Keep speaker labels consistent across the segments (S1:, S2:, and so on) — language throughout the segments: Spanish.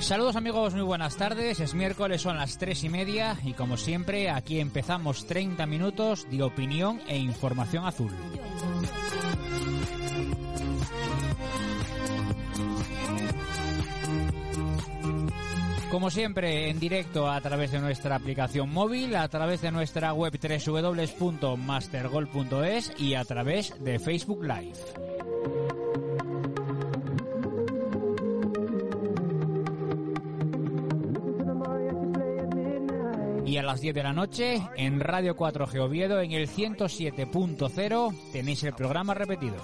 S1: Saludos amigos, muy buenas tardes. Es miércoles, son las tres y media y como siempre aquí empezamos 30 minutos de opinión e información azul. Como siempre, en directo a través de nuestra aplicación móvil, a través de nuestra web www.mastergol.es y a través de Facebook Live. Las 10 de la noche, en Radio 4G Oviedo, en el 107.0, tenéis el programa repetido.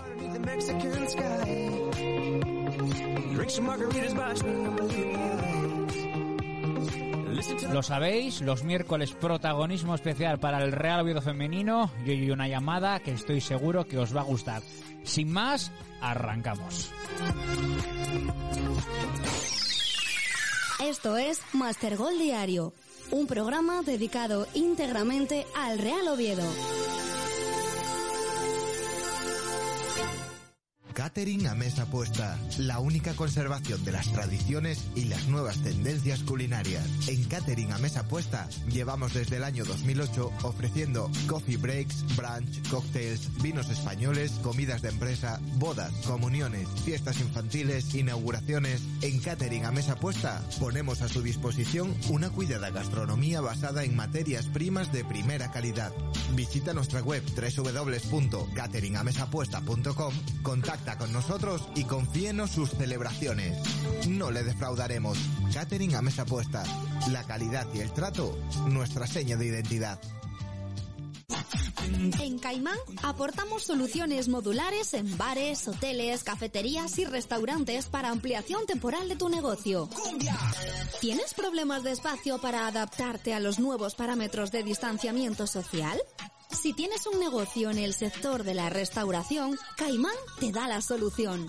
S1: Lo sabéis, los miércoles protagonismo especial para el Real Oviedo femenino y hoy una llamada que estoy seguro que os va a gustar. Sin más, arrancamos.
S2: Esto es Master Gol Diario, un programa dedicado íntegramente al Real Oviedo.
S3: Catering a mesa puesta, la única conservación de las tradiciones y las nuevas tendencias culinarias. En Catering a mesa puesta llevamos desde el año 2008 ofreciendo coffee breaks, brunch, cocktails, vinos españoles, comidas de empresa, bodas, comuniones, fiestas infantiles, inauguraciones. En Catering a mesa puesta ponemos a su disposición una cuidada gastronomía basada en materias primas de primera calidad. Visita nuestra web www.cateringamesapuesta.com, contacta con nosotros y confíenos sus celebraciones. No le defraudaremos. Catering a mesa puesta. La calidad y el trato, nuestra seña de identidad.
S2: En Caimán aportamos soluciones modulares en bares, hoteles, cafeterías y restaurantes para ampliación temporal de tu negocio. ¿Tienes problemas de espacio para adaptarte a los nuevos parámetros de distanciamiento social? Si tienes un negocio en el sector de la restauración, Caimán te da la solución.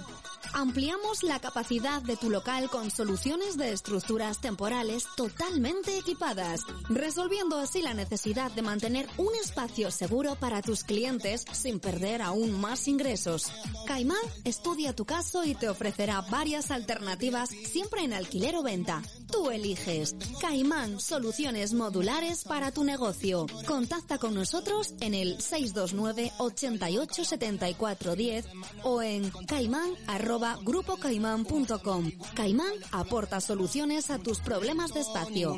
S2: Ampliamos la capacidad de tu local con soluciones de estructuras temporales totalmente equipadas, resolviendo así la necesidad de mantener un espacio seguro para tus clientes sin perder aún más ingresos. Caimán estudia tu caso y te ofrecerá varias alternativas siempre en alquiler o venta. Tú eliges. Caimán, soluciones modulares para tu negocio. Contacta con nosotros en el 629 88 74 10 o en caimán arroba grupocaimán.com. Caimán aporta soluciones a tus problemas de espacio.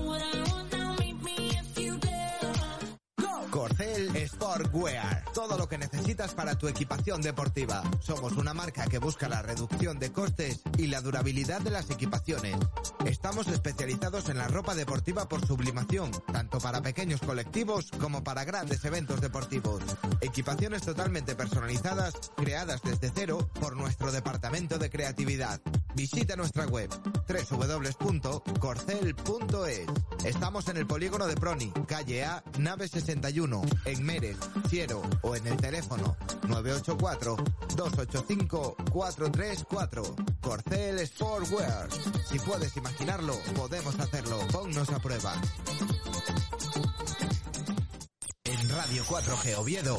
S3: Sportwear. Todo lo que necesitas para tu equipación deportiva. Somos una marca que busca la reducción de costes y la durabilidad de las equipaciones. Estamos especializados en la ropa deportiva por sublimación, tanto para pequeños colectivos como para grandes eventos deportivos. Equipaciones totalmente personalizadas, creadas desde cero por nuestro departamento de creatividad. Visita nuestra web www.corcel.es. Estamos en el polígono de Proni, calle A, nave 61, en Mérez, Ciero o en el teléfono 984-285-434. Corcel Sportwear. Si puedes imaginarlo, podemos hacerlo. Ponnos a prueba. En Radio 4G Oviedo,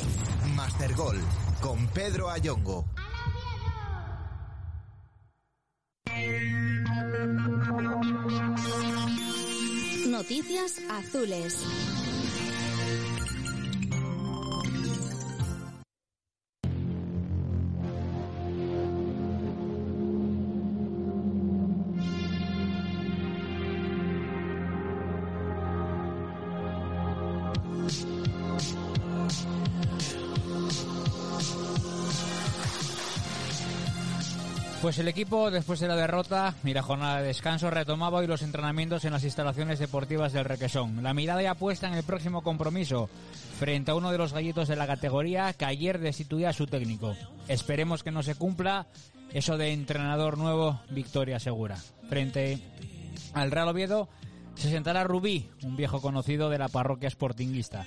S3: Master Gol con Pedro Ayongo.
S2: Noticias azules.
S1: Pues el equipo, después de la derrota y la jornada de descanso, retomaba hoy los entrenamientos en las instalaciones deportivas del Requesón. La mirada ya puesta en el próximo compromiso frente a uno de los gallitos de la categoría que ayer destituía a su técnico. Esperemos que no se cumpla eso de entrenador nuevo, victoria segura. Frente al Real Oviedo se sentará Rubí, un viejo conocido de la parroquia sportinguista.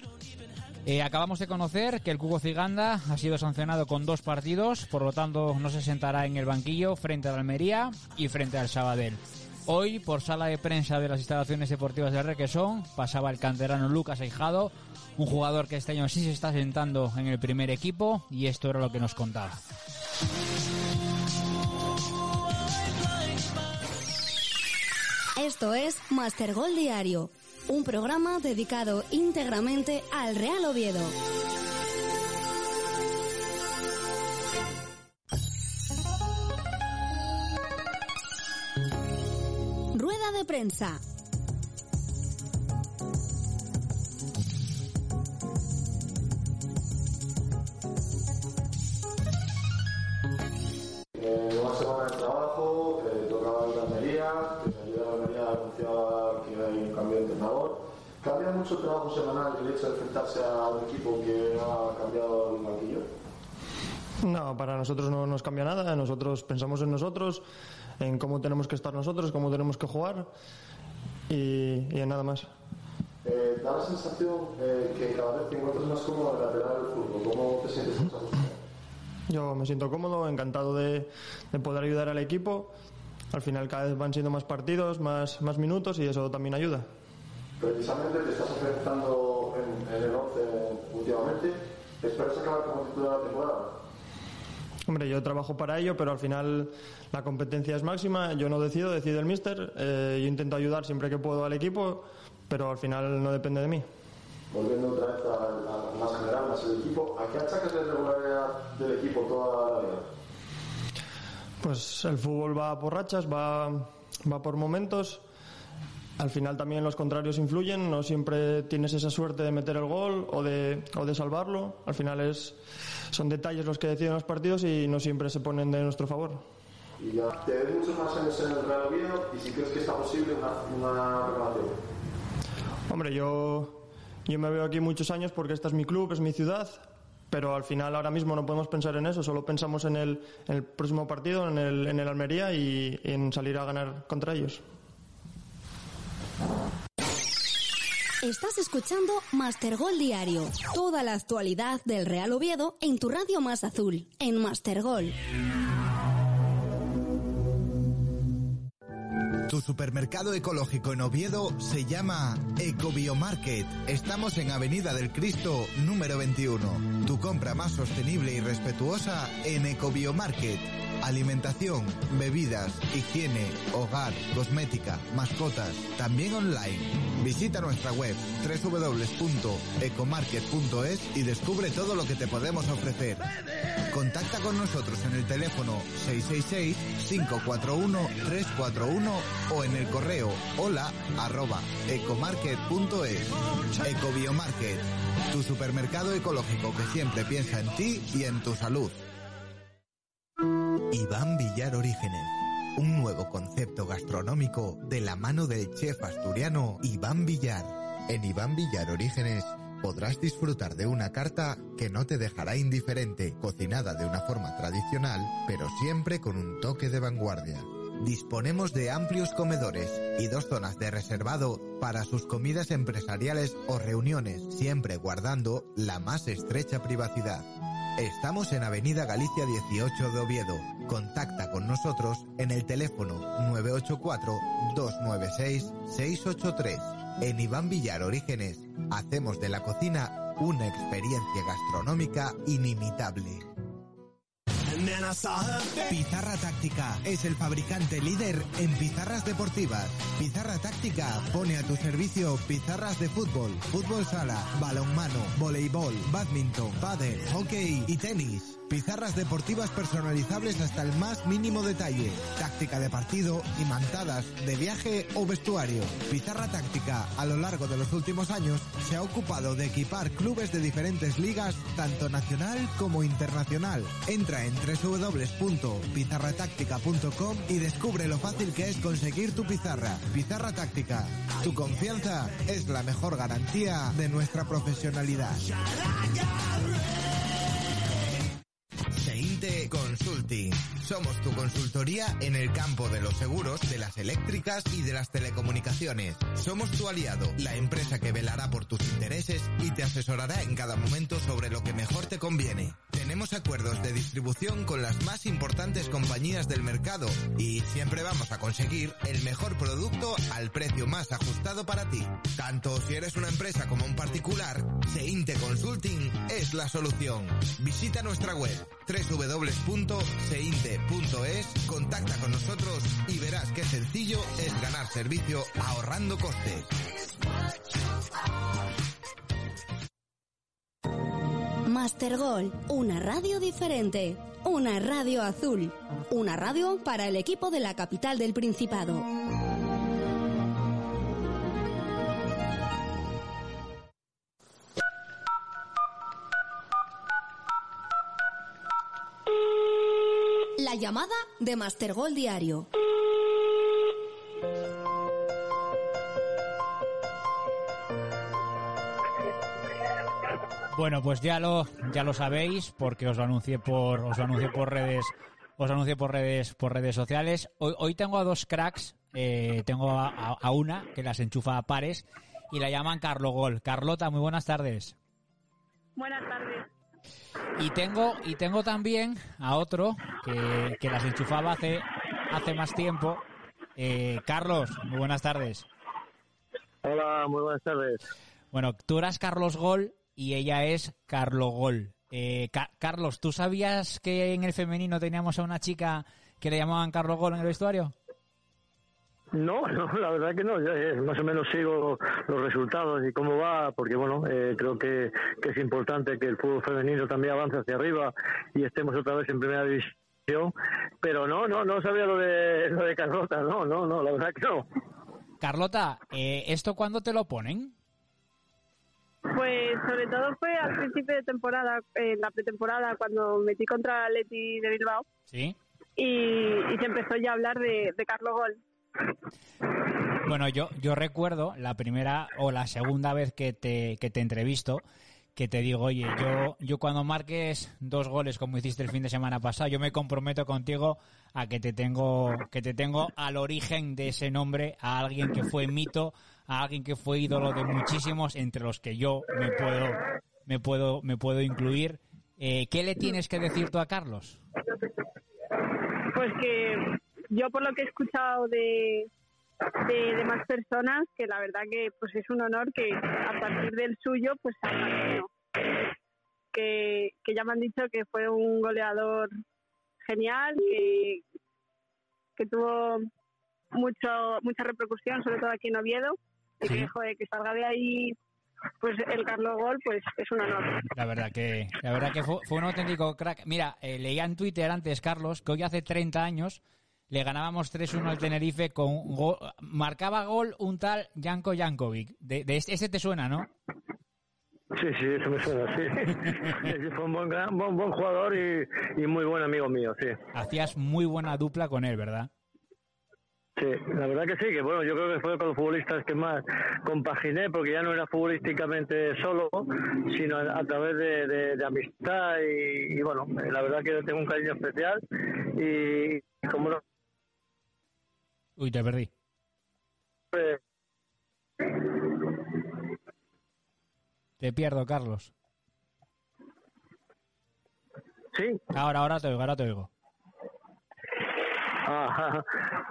S1: Eh, acabamos de conocer que el Cubo Ciganda ha sido sancionado con dos partidos, por lo tanto no se sentará en el banquillo frente al Almería y frente al Sabadell. Hoy, por sala de prensa de las instalaciones deportivas de Requesón, pasaba el canterano Lucas Aijado, un jugador que este año sí se está sentando en el primer equipo, y esto era lo que nos contaba.
S2: Esto es Master Gol Diario, un programa dedicado íntegramente al Real Oviedo. Rueda de prensa.
S4: ¿Cambia mucho el trabajo semanal el hecho de enfrentarse a un equipo que ha cambiado el banquillo?
S5: No, para nosotros no nos cambia nada. Nosotros pensamos en nosotros, en cómo tenemos que estar nosotros, cómo tenemos que jugar y, y en nada más.
S4: Eh, da la sensación eh, que cada vez te encuentras más cómodo en lateral del fútbol. ¿Cómo te sientes?
S5: Yo me siento cómodo, encantado de, de poder ayudar al equipo. Al final cada vez van siendo más partidos, más, más minutos y eso también ayuda.
S4: Precisamente te estás enfrentando en, en el 11 últimamente. ¿Esperas acabar como titular la temporada?
S5: Hombre, yo trabajo para ello, pero al final la competencia es máxima. Yo no decido, decide el míster. Eh, yo intento ayudar siempre que puedo al equipo, pero al final no depende de mí.
S4: Volviendo otra vez a, a- más general, más el equipo, ¿a qué achacas la irregularidad del equipo toda la vida?
S5: Pues el fútbol va por rachas, va, va por momentos. Al final también los contrarios influyen, no siempre tienes esa suerte de meter el gol o de, o de salvarlo. Al final es, son detalles los que deciden los partidos y no siempre se ponen de nuestro favor.
S4: Y ya te ves muchos más años en el Real Oviedo y si crees que está posible una, una.
S5: Hombre, yo, yo me veo aquí muchos años porque este es mi club, es mi ciudad, pero al final ahora mismo no podemos pensar en eso, solo pensamos en el, en el próximo partido, en el, en el Almería y en salir a ganar contra ellos.
S2: Estás escuchando Master Gol Diario. Toda la actualidad del Real Oviedo en tu radio más azul, en Master Gol.
S3: Tu supermercado ecológico en Oviedo se llama Ecobiomarket. Estamos en Avenida del Cristo, número 21. Tu compra más sostenible y respetuosa en Ecobiomarket. Alimentación, bebidas, higiene, hogar, cosmética, mascotas, también online. Visita nuestra web www.ecomarket.es y descubre todo lo que te podemos ofrecer. Contacta con nosotros en el teléfono 666-541-341 o en el correo hola arroba ecomarket.es. Ecobiomarket, tu supermercado ecológico que siempre piensa en ti y en tu salud. Iván Villar Orígenes. Un nuevo concepto gastronómico de la mano del chef asturiano Iván Villar. En Iván Villar Orígenes podrás disfrutar de una carta que no te dejará indiferente, cocinada de una forma tradicional, pero siempre con un toque de vanguardia. Disponemos de amplios comedores y dos zonas de reservado para sus comidas empresariales o reuniones, siempre guardando la más estrecha privacidad. Estamos en Avenida Galicia 18 de Oviedo. Contacta con nosotros en el teléfono 984-296-683. En Iván Villar Orígenes hacemos de la cocina una experiencia gastronómica inimitable. Pizarra Táctica es el fabricante líder en pizarras deportivas. Pizarra Táctica pone a tu servicio pizarras de fútbol, fútbol sala, balonmano, voleibol, badminton, pádel, hockey y tenis. Pizarras deportivas personalizables hasta el más mínimo detalle. Táctica de partido y mantadas de viaje o vestuario. Pizarra Táctica a lo largo de los últimos años se ha ocupado de equipar clubes de diferentes ligas, tanto nacional como internacional. Entra en www.pizarratáctica.com y descubre lo fácil que es conseguir tu pizarra. Pizarra Táctica. Tu confianza es la mejor garantía de nuestra profesionalidad. Consulting. Somos tu consultoría en el campo de los seguros, de las eléctricas y de las telecomunicaciones. Somos tu aliado, la empresa que velará por tus intereses y te asesorará en cada momento sobre lo que mejor te conviene. Tenemos acuerdos de distribución con las más importantes compañías del mercado y siempre vamos a conseguir el mejor producto al precio más ajustado para ti. Tanto si eres una empresa como un particular, Seinte Consulting es la solución. Visita nuestra web www.seinte.es, contacta con nosotros y verás qué sencillo es ganar servicio ahorrando costes.
S2: Mastergol, una radio diferente, una radio azul, una radio para el equipo de la capital del Principado. Llamada de Mastergol Diario.
S1: Bueno, pues ya lo ya lo sabéis porque os lo anuncié por os lo anuncié por redes os lo anuncié por redes por redes sociales. Hoy, hoy tengo a dos cracks, eh, tengo a, a- a una que las enchufa a pares y la llaman Carlo Gol. Carlota, muy buenas tardes.
S6: Buenas tardes.
S1: Y tengo y tengo también a otro que, que las enchufaba hace hace más tiempo. Eh, Carlos, muy buenas tardes.
S7: Hola, muy buenas tardes.
S1: Bueno, tú eras Carlos Gol y ella es Carlo Gol. Eh, Ca- Carlos, ¿tú sabías que en el femenino teníamos a una chica que le llamaban Carlo Gol en el vestuario?
S7: No, no, la verdad que no. Yo, eh, más o menos sigo los resultados y cómo va, porque bueno, eh, creo que, que es importante que el fútbol femenino también avance hacia arriba y estemos otra vez en primera división. Pero no, no, no sabía lo de lo de Carlota, no, no, no, la verdad que no.
S1: Carlota, eh, ¿esto cuándo te lo ponen?
S6: Pues sobre todo fue al principio de temporada, en la pretemporada, cuando metí contra Leti de Bilbao
S1: Sí.
S6: y, y se empezó ya a hablar de, de Carlo Gol.
S1: Bueno, yo, yo recuerdo la primera o la segunda vez que te, que te entrevisto, que te digo, oye, yo, yo cuando marques dos goles como hiciste el fin de semana pasado, yo me comprometo contigo a que te tengo, que te tengo al origen de ese nombre, a alguien que fue mito, a alguien que fue ídolo de muchísimos, entre los que yo me puedo, me puedo, me puedo incluir. Eh, ¿Qué le tienes que decir tú a Carlos?
S6: Pues que yo por lo que he escuchado de, de, de más personas, que la verdad que pues es un honor que a partir del suyo pues uno. Que, que ya me han dicho que fue un goleador genial, que, que tuvo mucho mucha repercusión, sobre todo aquí en Oviedo, y
S1: Sí.
S6: que, joder, que salga de ahí pues el Carlos Gol, pues es un honor.
S1: La verdad que, la verdad que fue, fue un auténtico crack. Mira, eh, leía en Twitter antes, Carlos, que hoy hace 30 años le ganábamos 3-1 al Tenerife con gol- marcaba gol un tal Janko Jankovic. De, de este, ese te suena, ¿no?
S7: Sí, sí, eso me suena, sí. Fue un buen, gran- buen, buen jugador y, y muy buen amigo mío, sí.
S1: Hacías muy buena dupla con él, ¿verdad?
S7: Sí, la verdad que sí, que bueno, yo creo que fue con los futbolistas que más compaginé, porque ya no era futbolísticamente solo, sino a, a través de, de- de amistad y, y, bueno, la verdad que tengo un cariño especial y como no,
S1: Uy, te perdí.
S7: Eh,
S1: Te pierdo, Carlos.
S7: sí,
S1: Ahora, ahora te oigo, ahora te oigo.
S7: Ajá.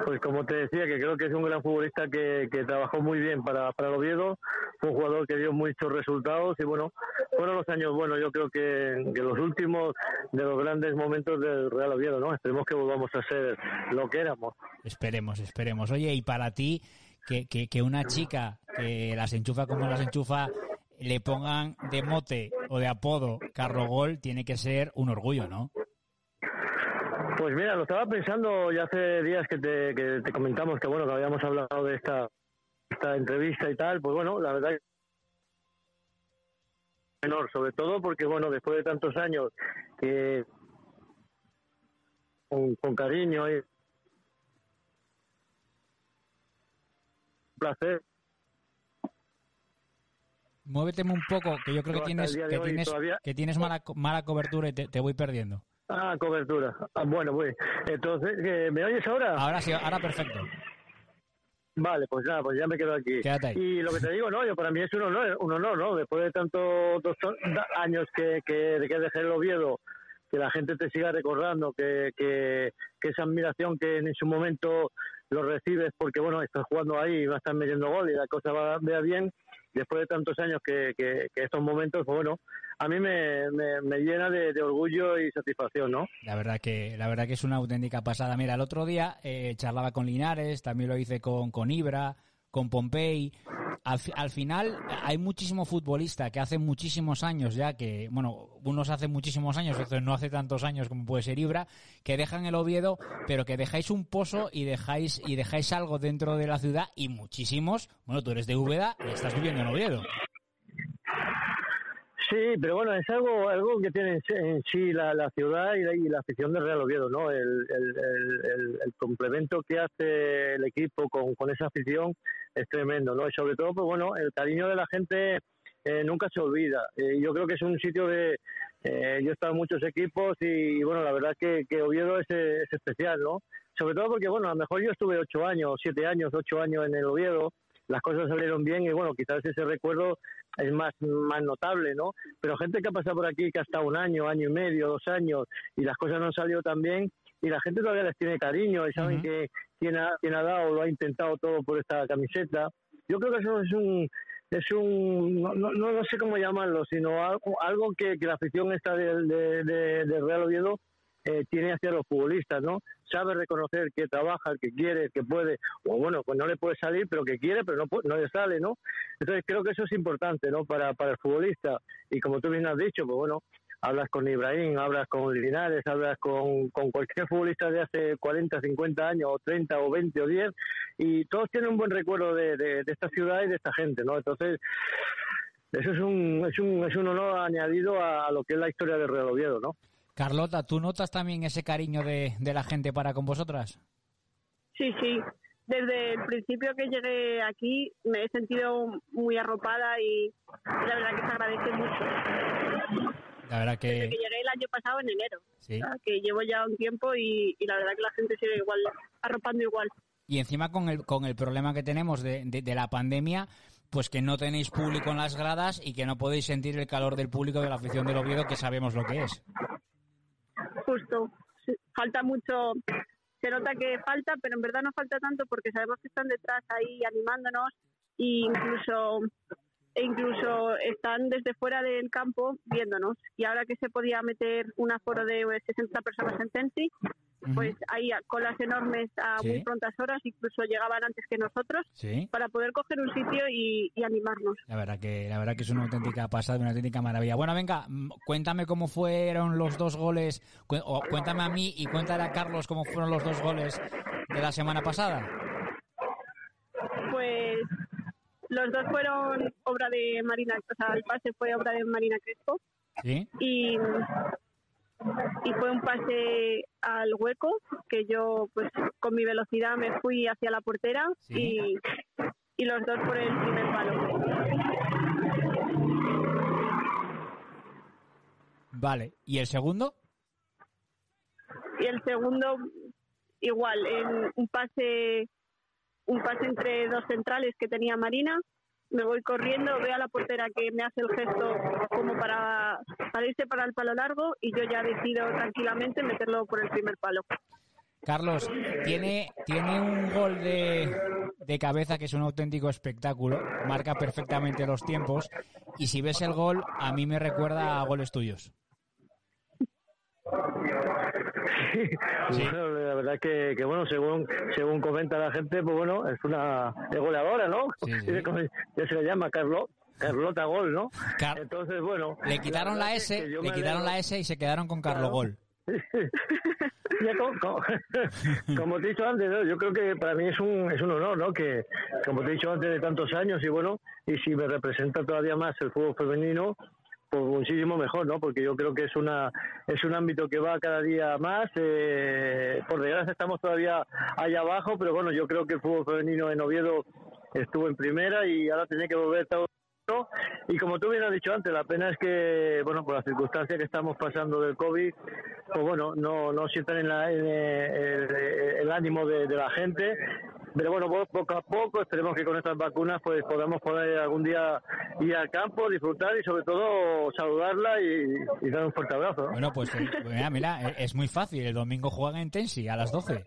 S7: Pues como te decía, que creo que es un gran futbolista que, que trabajó muy bien para, para el Oviedo, un jugador que dio muchos resultados y bueno, fueron los años buenos, yo creo que, que los últimos de los grandes momentos del Real Oviedo, ¿no? Esperemos que volvamos a ser lo que éramos.
S1: Esperemos, esperemos. Oye, y para ti, que, que, que una chica que las enchufa como las enchufa le pongan de mote o de apodo Carlo Gol, tiene que ser un orgullo, ¿no?
S7: Pues mira, lo estaba pensando ya hace días que te, que te comentamos que bueno, que habíamos hablado de esta, esta entrevista y tal, pues bueno, la verdad que menor, sobre todo porque bueno, después de tantos años que con, con cariño y placer
S1: Muéveteme un poco, que yo creo que tienes, que tienes,
S7: todavía-
S1: que tienes mala, mala cobertura y te, te voy perdiendo.
S7: Ah, cobertura. Ah, bueno, pues entonces, ¿que ¿me oyes ahora?
S1: Ahora sí, ahora perfecto.
S7: Vale, pues nada, pues ya me quedo aquí.
S1: Quédate ahí.
S7: Y lo que te digo, no, yo para mí es un honor, un honor ¿no? Después de tantos dos años que, que, que dejé el Oviedo, que la gente te siga recordando, que, que, que esa admiración que en su momento lo recibes porque, bueno, estás jugando ahí y vas a estar metiendo gol y la cosa va vea bien, después de tantos años que, que, estos momentos, pues bueno, a mí me, me, llena de, de orgullo y satisfacción, ¿no?
S1: La verdad que la verdad que es una auténtica pasada. Mira, el otro día eh, charlaba con Linares, también lo hice con, con Ibra, con Pompey. Al, al final hay muchísimo futbolista que hace muchísimos años ya que, bueno, unos hace muchísimos años, otros no hace tantos años como puede ser Ibra, que dejan el Oviedo, pero que dejáis un pozo y dejáis y dejáis algo dentro de la ciudad y muchísimos. Bueno, tú eres de Úbeda y estás viviendo en Oviedo.
S7: Sí, pero bueno, es algo algo que tiene en sí- la, la ciudad y la, y la afición del Real Oviedo, ¿no? El, el, complemento que hace el equipo con, con esa afición es tremendo, ¿no? Y sobre todo, pues bueno, el cariño de la gente eh, nunca se olvida. Eh, yo creo que es un sitio de... eh, yo he estado en muchos equipos y, bueno, la verdad que, que Oviedo es, es especial, ¿no? Sobre todo porque, bueno, a lo mejor yo estuve ocho años, siete años, ocho años en el Oviedo, las cosas salieron bien y, bueno, quizás ese recuerdo es más, más notable, ¿no? Pero gente que ha pasado por aquí, que ha estado un año, año y medio, dos años, y las cosas no han salido tan bien, y la gente todavía les tiene cariño y saben que quien ha, quien ha dado lo ha intentado todo por esta camiseta. Yo creo que eso es un es un no, no, no sé cómo llamarlo, sino algo, algo que, que la afición esta del de, de- del Real Oviedo eh, tiene hacia los futbolistas, ¿no? Sabe reconocer que trabaja, que quiere, que puede, o bueno, pues no le puede salir, pero que quiere, pero no, no le sale, ¿no? Entonces creo que eso es importante, ¿no? Para, el futbolista. Y como tú bien has dicho, pues bueno, hablas con Ibrahim, hablas con Linares, hablas con, cualquier futbolista de hace 40, 50 años, o 30, o 20, o 10, y todos tienen un buen recuerdo de, de, de esta ciudad y de esta gente, ¿no? Entonces, eso es un, es un, es un honor añadido a, a lo que es la historia del Real Oviedo, ¿no?
S1: Carlota, ¿tú notas también ese cariño de, de la gente para con vosotras?
S6: Sí, sí. Desde el principio que llegué aquí me he sentido muy arropada y la verdad que se agradece mucho.
S1: La verdad
S6: Desde
S1: que
S6: que llegué el año pasado en enero,
S1: sí.
S6: ¿sabes? que llevo ya un tiempo y, y la verdad que la gente sigue igual, arropando igual.
S1: Y encima con el, con el problema que tenemos de, de- de la pandemia, pues que no tenéis público en las gradas y que no podéis sentir el calor del público de la afición del Oviedo, que sabemos lo que es.
S6: Justo. Falta mucho, se nota que falta, pero en verdad no falta tanto porque sabemos que están detrás ahí animándonos e incluso e incluso están desde fuera del campo viéndonos. Y ahora que se podía meter un aforo de 60 personas en Tensi, pues hay colas enormes a
S1: Sí.
S6: muy prontas horas, incluso llegaban antes que nosotros,
S1: Sí.
S6: para poder coger un sitio y, y animarnos.
S1: La verdad que la verdad que es una auténtica pasada, una auténtica maravilla. Bueno, venga, mm, cuéntame cómo fueron los dos goles, cu- o cuéntame a mí y cuéntale a Carlos cómo fueron los dos goles de la semana pasada.
S6: Pues los dos fueron obra de Marina, o sea, el pase fue obra de Marina Crespo
S1: ¿Sí?
S6: y, y fue un pase al hueco que yo pues con mi velocidad me fui hacia la portera
S1: Sí.
S6: y, y los dos por el primer palo.
S1: Vale, ¿y el segundo?
S6: Y el segundo igual, en un pase un pase entre dos centrales que tenía Marina, me voy corriendo, veo a la portera que me hace el gesto como para salirse para el palo largo y yo ya decido tranquilamente meterlo por el primer palo.
S1: Carlos, tiene, tiene un gol de, de cabeza que es un auténtico espectáculo, marca perfectamente los tiempos y si ves el gol a mí me recuerda a goles tuyos.
S7: Sí, la verdad que, que, bueno, según según comenta la gente, pues bueno, es una es goleadora, ¿no? Ya se le llama Carlos. Carlota Gol, ¿no? Entonces, bueno.
S1: Le quitaron la, S, le quitaron la S y se quedaron con Carlo Gol.
S7: como, te he dicho antes, yo creo que para mí es un, es un honor, ¿no? Que, como te he dicho antes, de tantos años y bueno, y si me representa todavía más el fútbol femenino, pues muchísimo mejor, ¿no? Porque yo creo que es una es un ámbito que va cada día más. Eh, por desgracia estamos todavía allá abajo, pero bueno, yo creo que el fútbol femenino en Oviedo estuvo en primera y ahora tiene que volver todo y como tú bien has dicho antes, la pena es que, bueno, por las circunstancias que estamos pasando del COVID, pues bueno, no, no sientan en, la, el, ánimo de, la gente. Pero bueno, poco a poco, esperemos que con estas vacunas pues podamos poder algún día ir al campo, disfrutar y sobre todo saludarla y, dar un fuerte abrazo.
S1: Bueno, pues eh, mira, mira, es muy fácil. El domingo juegan en Tensi a las 12.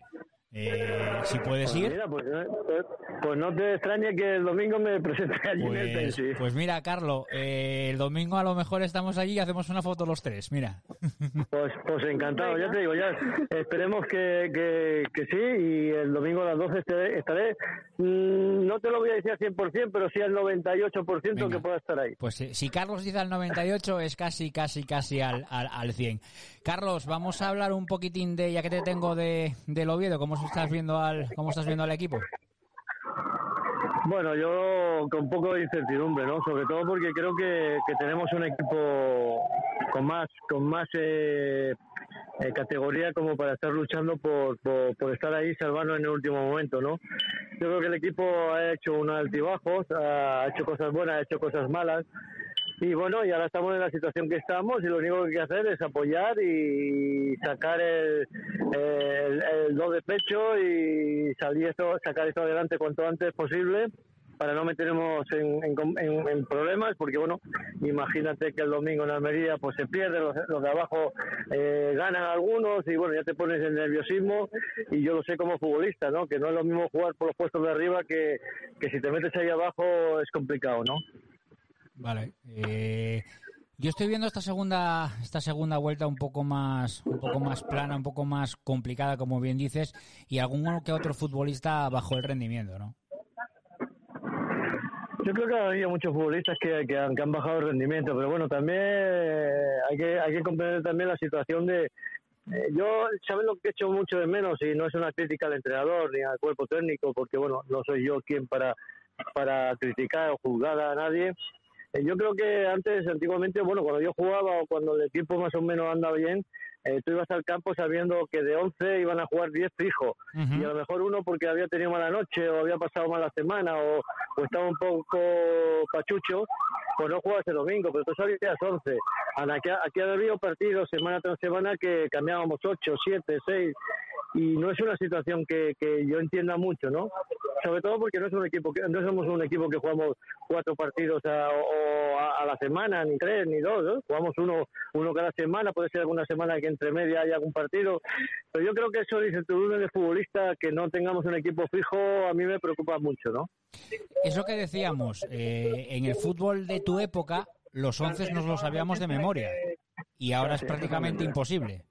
S1: Eh, si puedes
S7: pues
S1: ir.
S7: Pues, pues, pues, no te extrañe que el domingo me presente allí en el
S1: pues, pues mira, Carlos, eh, el domingo a lo mejor estamos allí y hacemos una foto los tres, mira.
S7: Pues, pues encantado, ya te digo, ya esperemos que, que, sí y el domingo a las 12 estaré. Mm, no te lo voy a decir al 100%, pero sí al 98% que pueda estar ahí.
S1: Pues si Carlos dice al 98 es casi, casi, casi al, al, al 100. Carlos, vamos a hablar un poquitín de, ya que te tengo de, del Oviedo, ¿cómo estás viendo al, cómo estás viendo al equipo?
S7: Bueno, yo con poco de incertidumbre, ¿no? Sobre todo porque creo que, tenemos un equipo con más, con más eh, eh, categoría como para estar luchando por, por, estar ahí salvando en el último momento, ¿no? Yo creo que el equipo ha hecho un altibajos, ha hecho cosas buenas, ha hecho cosas malas, y bueno, y ahora estamos en la situación que estamos y lo único que hay que hacer es apoyar y sacar el, el, do de pecho y salir esto, sacar esto adelante cuanto antes posible para no meternos en, en, problemas, porque bueno, imagínate que el domingo en Almería pues se pierde, los, de abajo eh, ganan algunos y bueno, ya te pones el nerviosismo y yo lo sé como futbolista, ¿no? Que no es lo mismo jugar por los puestos de arriba que, que si te metes ahí abajo es complicado, ¿no?
S1: Vale. Eh, yo estoy viendo esta segunda, esta segunda vuelta un poco más, un poco más plana, un poco más complicada, como bien dices, y alguno que otro futbolista bajo el rendimiento, ¿no?
S7: Yo creo que ha muchos futbolistas que, que, han, bajado el rendimiento, pero bueno, también hay que hay que comprender también la situación de eh, yo sabes lo que he hecho mucho de menos y no es una crítica al entrenador ni al cuerpo técnico, porque bueno, no soy yo quien para para criticar o juzgar a nadie, eh, yo creo que antes, antiguamente, bueno, cuando yo jugaba o cuando el equipo más o menos andaba bien, eh, tú ibas al campo sabiendo que de 11 iban a jugar 10 fijos. Y a lo mejor uno porque había tenido mala noche o había pasado mala semana o, estaba un poco pachucho, pues no jugaba ese domingo, pero tú sabías 11. Aquí, aquí ha habido partidos semana tras semana que cambiábamos 8, 7, 6 y no es una situación que, que yo entienda mucho, ¿no? Sobre todo porque no es un equipo que no somos un equipo que jugamos cuatro partidos a, o a, la semana, ni tres, ni dos, ¿no? Jugamos uno uno cada semana, puede ser alguna semana que entre media haya algún partido, pero yo creo que eso dice tú de futbolista que no tengamos un equipo fijo a mí me preocupa mucho, ¿no?
S1: Eso que decíamos, eh, en el fútbol de tu época los once nos los sabíamos de memoria y ahora es prácticamente imposible.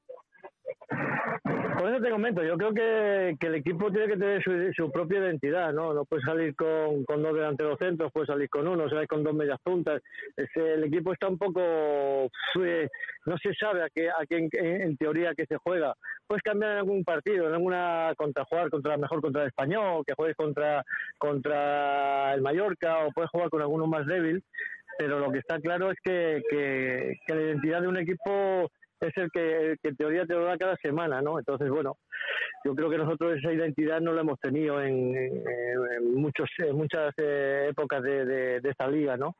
S7: Te yo creo que, el equipo tiene que tener su, propia identidad, ¿no? No puedes salir con, con dos delanteros centros, puedes salir con uno, salir con dos medias puntas. el equipo está un poco, no se sabe a qué, a qué en, teoría que se juega. Puedes cambiar en algún partido, en alguna contra jugar contra mejor contra el español, que juegues contra contra el Mallorca o puedes jugar con alguno más débil. Pero lo que está claro es que, que la identidad de un equipo es el que, en teoría te lo da cada semana, ¿no? Entonces, bueno, yo creo que nosotros esa identidad no la hemos tenido en, muchos, muchas eh, épocas de, esta liga, ¿no?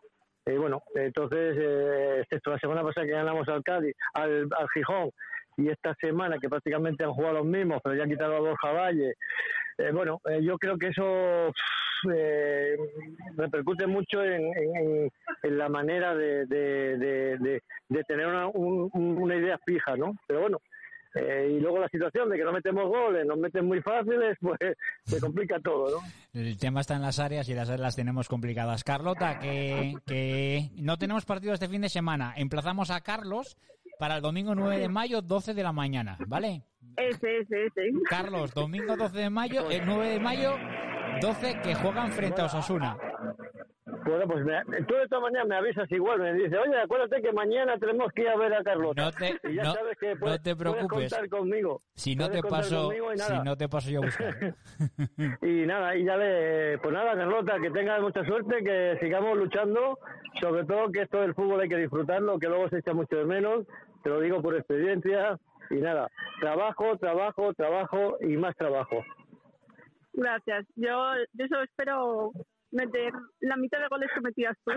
S7: Y bueno, entonces, eh, la semana pasada que ganamos al Cádiz, al, al Gijón, y esta semana que prácticamente han jugado los mismos, pero ya han quitado a Borja Valle. Eh, bueno, eh, yo creo que eso eh, repercute mucho en, en, la manera de, de, de, tener una, una idea fija, ¿no? Pero bueno, eh, y luego la situación de que no metemos goles, nos meten muy fáciles, pues se complica todo, ¿no?
S1: El tema está en las áreas y las áreas las tenemos complicadas. Carlota, que, que no tenemos partido este fin de semana. Emplazamos a Carlos para el domingo 9 de mayo, 12 de la mañana, ¿vale?
S6: Ese, ese, ese.
S1: Carlos, domingo 12 de mayo, el 9 de mayo, 12 que juegan frente a Osasuna.
S7: Bueno, pues tú de todas maneras me avisas igual, me dices, oye, acuérdate que mañana tenemos que ir a ver a Carlota.
S1: No te, y ya sabes que no te preocupes.
S7: contar conmigo.
S1: Si no te paso, si no te paso yo a buscar.
S7: y nada, y ya le, pues nada, Carlota, que tengas mucha suerte, que sigamos luchando, sobre todo que esto del fútbol hay que disfrutarlo, que luego se echa mucho de menos, te lo digo por experiencia, y nada, trabajo, trabajo, trabajo y más trabajo.
S6: Gracias. Yo de eso espero meter la mitad de goles que metías tú.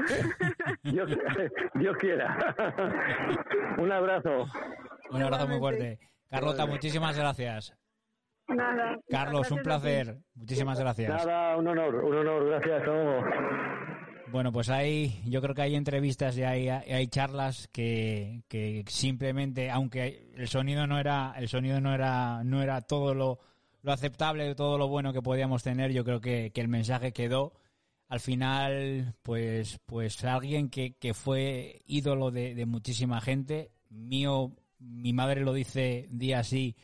S7: Dios, quiera. Un abrazo.
S1: Un abrazo muy fuerte. Carlota, muchísimas gracias.
S6: Nada.
S1: Carlos, un placer. Muchísimas gracias.
S7: Nada, un honor, un honor. Gracias.
S1: Bueno, pues hay, yo creo que hay entrevistas y hay, hay charlas que, que simplemente, aunque el sonido no era, el sonido no era, no era todo lo, lo aceptable, todo lo bueno que podíamos tener, yo creo que, que el mensaje quedó al final, pues, pues alguien que, que fue ídolo de, muchísima gente. Mío, mi madre lo dice día sí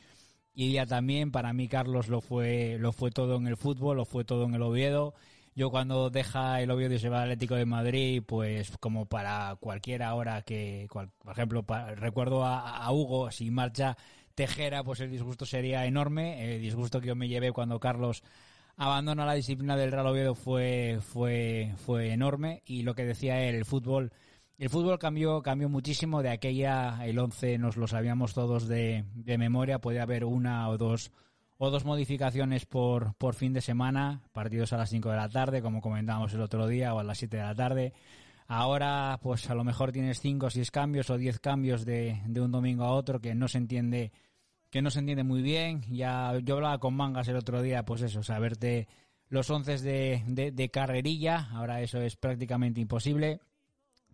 S1: y día también. Para mí, Carlos lo fue, lo fue todo en el fútbol, lo fue todo en el Oviedo. Yo cuando deja el Oviedo y se va al Atlético de Madrid, pues como para cualquiera ahora que, por ejemplo, recuerdo a, Hugo, si marcha Tejera, pues el disgusto sería enorme. El disgusto que yo me llevé cuando Carlos abandona la disciplina del Real Oviedo fue, fue, fue enorme y lo que decía él, el fútbol, el fútbol cambió, cambió muchísimo de aquella, el 11 nos lo sabíamos todos de, memoria, puede haber una o dos o dos modificaciones por, por fin de semana, partidos a las 5 de la tarde, como comentábamos el otro día, o a las 7 de la tarde. Ahora, pues a lo mejor tienes 5 o 6 cambios o 10 cambios de, de un domingo a otro que no se entiende que no se entiende muy bien. Ya yo hablaba con Mangas el otro día, pues eso, saberte los once de, de, carrerilla. Ahora eso es prácticamente imposible.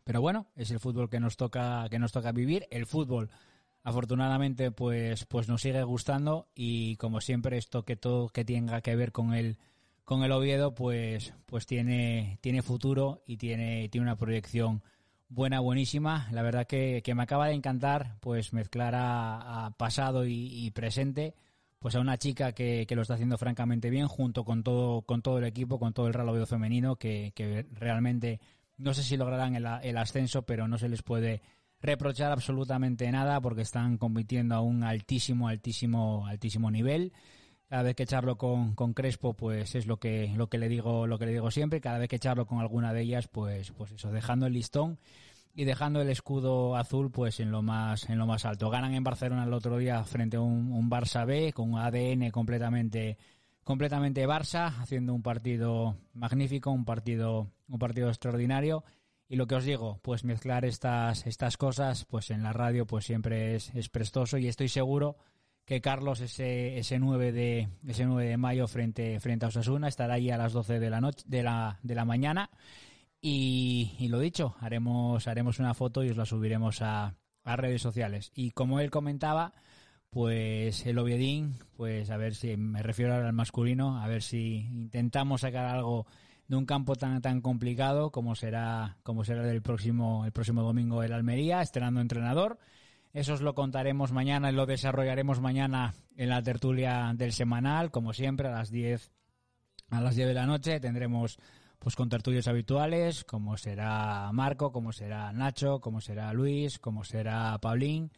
S1: Pero bueno, es el fútbol que nos toca que nos toca vivir. El fútbol, afortunadamente, pues pues nos sigue gustando y como siempre esto que todo que tenga que ver con el con el Oviedo, pues pues tiene tiene futuro y tiene tiene una proyección buena, buenísima. La verdad que, me acaba de encantar pues mezclar a, pasado y, presente pues a una chica que, lo está haciendo francamente bien junto con todo con todo el equipo, con todo el Real Oviedo femenino que, realmente no sé si lograrán el, el, ascenso, pero no se les puede reprochar absolutamente nada porque están compitiendo a un altísimo, altísimo, altísimo nivel cada vez que charlo con, con, Crespo pues es lo que lo que le digo lo que le digo siempre. Cada vez que charlo con alguna de ellas pues pues eso dejando el listón y dejando el escudo azul pues en lo más en lo más alto. Ganan en Barcelona el otro día frente a un, un Barça B con un ADN completamente completamente Barça haciendo un partido magnífico un partido un partido extraordinario. Y lo que os digo pues mezclar estas estas cosas pues en la radio pues siempre es, es prestoso y estoy seguro que Carlos ese, ese 9 de ese 9 de mayo frente frente a Osasuna estará ahí a las 12 de la noche de la, de la mañana. Y, y, lo dicho haremos haremos una foto y os la subiremos a, a redes sociales. Y como él comentaba pues el Oviedín pues a ver si me refiero ahora al masculino a ver si intentamos sacar algo de un campo tan tan complicado como será como será el próximo el próximo domingo el Almería estrenando entrenador eso os lo contaremos mañana y lo desarrollaremos mañana en la tertulia del semanal, como siempre, a las 10 a las 10 de la noche. Tendremos pues con tertulios habituales, como será Marco, como será Nacho, como será Luis, como será Paulín.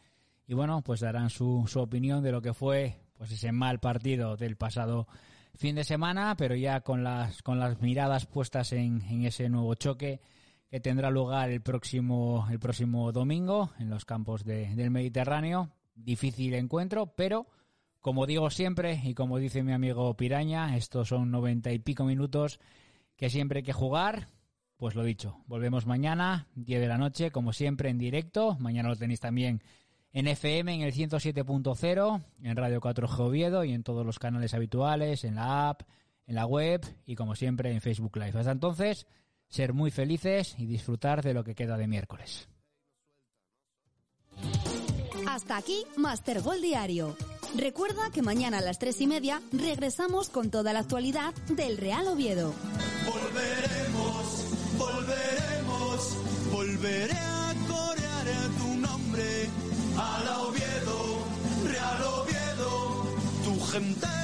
S1: Y bueno, pues darán su, su opinión de lo que fue pues ese mal partido del pasado fin de semana, pero ya con las con las miradas puestas en, en ese nuevo choque que tendrá lugar el próximo, el próximo domingo en los campos del Mediterráneo. Difícil encuentro, pero como digo siempre y como dice mi amigo Piraña, estos son noventa y pico minutos que siempre hay que jugar. Pues lo dicho, volvemos mañana, 10 de la noche, como siempre, en directo. Mañana lo tenéis también en FM en el 107.0, en Radio 4G Oviedo y en todos los canales habituales, en la app, en la web y como siempre en Facebook Live. Hasta entonces, ser muy felices y disfrutar de lo que queda de miércoles.
S2: Hasta aquí Master Gol Diario. Recuerda que mañana a las tres y media regresamos con toda la actualidad del Real Oviedo.
S8: Volveremos, volveremos, volveré a corear tu nombre. Al Oviedo, Real Oviedo, tu gente